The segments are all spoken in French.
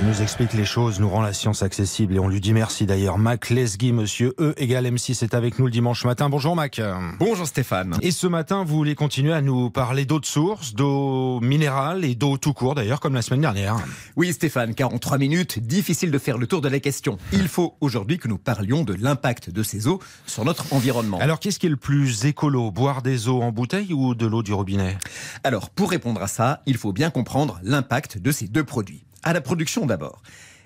Il nous explique les choses, nous rend la science accessible et on lui dit merci d'ailleurs. Mac Lesguy, monsieur E égale M6 est avec nous le dimanche matin. Bonjour Mac. Bonjour Stéphane. Et ce matin, vous voulez continuer à nous parler d'eau de source, d'eau minérale et d'eau tout court d'ailleurs, comme la semaine dernière. Oui Stéphane, car en trois minutes, difficile de faire le tour de la question. Il faut aujourd'hui que nous parlions de l'impact de ces eaux sur notre environnement. Alors qu'est-ce qui est le plus écolo? Boire des eaux en bouteille ou de l'eau du robinet? Alors pour répondre à ça, il faut bien comprendre l'impact de ces deux produits. À la production d'abord.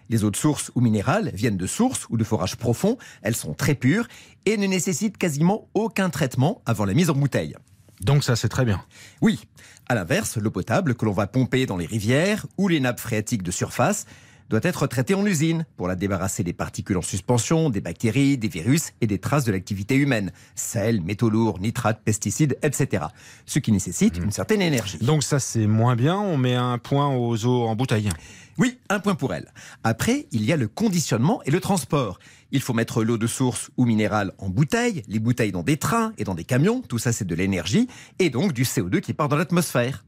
Les eaux de source ou minérales viennent de sources ou de forages profonds, elles sont très pures et ne nécessitent quasiment aucun traitement avant la mise en bouteille. Donc ça c'est très bien. Oui, à l'inverse, l'eau potable que l'on va pomper dans les rivières ou les nappes phréatiques de surface doit être traitée en usine pour la débarrasser des particules en suspension, des bactéries, des virus et des traces de l'activité humaine, sel, métaux lourds, nitrates, pesticides, etc. Ce qui nécessite une certaine énergie. Donc ça c'est moins bien, on met un point aux eaux en bouteille. Oui, un point pour elle. Après, il y a le conditionnement et le transport. Il faut mettre l'eau de source ou minérale en bouteille, les bouteilles dans des trains et dans des camions, tout ça c'est de l'énergie, et donc du CO2 qui part dans l'atmosphère.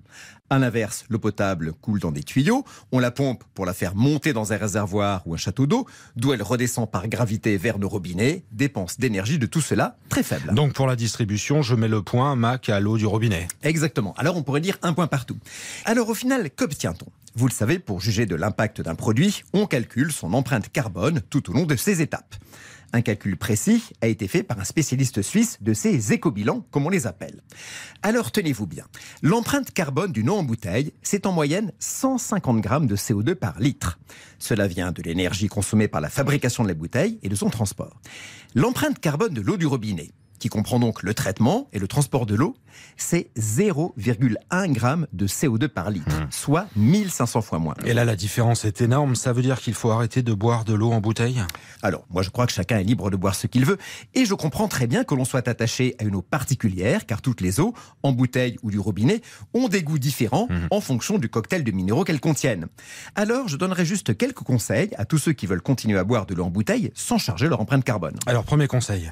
À l'inverse, l'eau potable coule dans des tuyaux, on la pompe pour la faire monter dans un réservoir ou un château d'eau, d'où elle redescend par gravité vers nos robinets, dépense d'énergie de tout cela très faible. Donc pour la distribution, je mets le point Mac à l'eau du robinet. Exactement. Alors on pourrait dire un point partout. Alors au final, qu'obtient-on? Vous le savez, pour juger de l'impact d'un produit, on calcule son empreinte carbone tout au long de ses étapes. Un calcul précis a été fait par un spécialiste suisse de ces éco-bilans, comme on les appelle. Alors tenez-vous bien, l'empreinte carbone d'une eau en bouteille, c'est en moyenne 150 grammes de CO2 par litre. Cela vient de l'énergie consommée par la fabrication de la bouteille et de son transport. L'empreinte carbone de l'eau du robinet, qui comprend donc le traitement et le transport de l'eau, c'est 0,1 g de CO2 par litre, soit 1500 fois moins. Et là la différence est énorme, ça veut dire qu'il faut arrêter de boire de l'eau en bouteille? Alors, moi je crois que chacun est libre de boire ce qu'il veut, et je comprends très bien que l'on soit attaché à une eau particulière, car toutes les eaux, en bouteille ou du robinet, ont des goûts différents en fonction du cocktail de minéraux qu'elles contiennent. Alors, je donnerai juste quelques conseils à tous ceux qui veulent continuer à boire de l'eau en bouteille sans charger leur empreinte carbone. Alors premier conseil.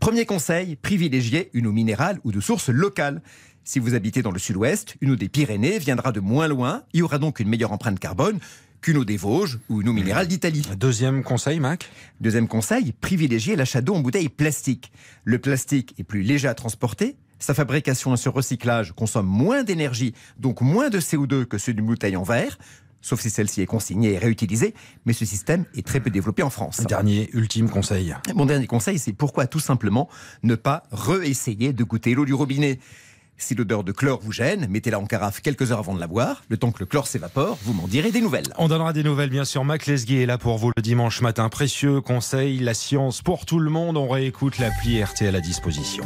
Premier conseil, privilégiez une eau minérale ou de source locale. Si vous habitez dans le sud-ouest, une eau des Pyrénées viendra de moins loin, il y aura donc une meilleure empreinte carbone qu'une eau des Vosges ou une eau minérale d'Italie. Deuxième conseil Mac? Deuxième conseil, privilégiez l'achat d'eau en bouteille plastique. Le plastique est plus léger à transporter, sa fabrication et son recyclage consomment moins d'énergie, donc moins de CO2 que ceux d'une bouteille en verre, sauf si celle-ci est consignée et réutilisée, mais ce système est très peu développé en France. Dernier, ultime conseil. Mon dernier conseil, c'est pourquoi tout simplement ne pas réessayer de goûter l'eau du robinet. Si l'odeur de chlore vous gêne, mettez-la en carafe quelques heures avant de la boire. Le temps que le chlore s'évapore, vous m'en direz des nouvelles. On donnera des nouvelles bien sûr. Mac Lesguy est là pour vous le dimanche matin. Précieux conseil, la science pour tout le monde. On réécoute l'appli RTL à disposition.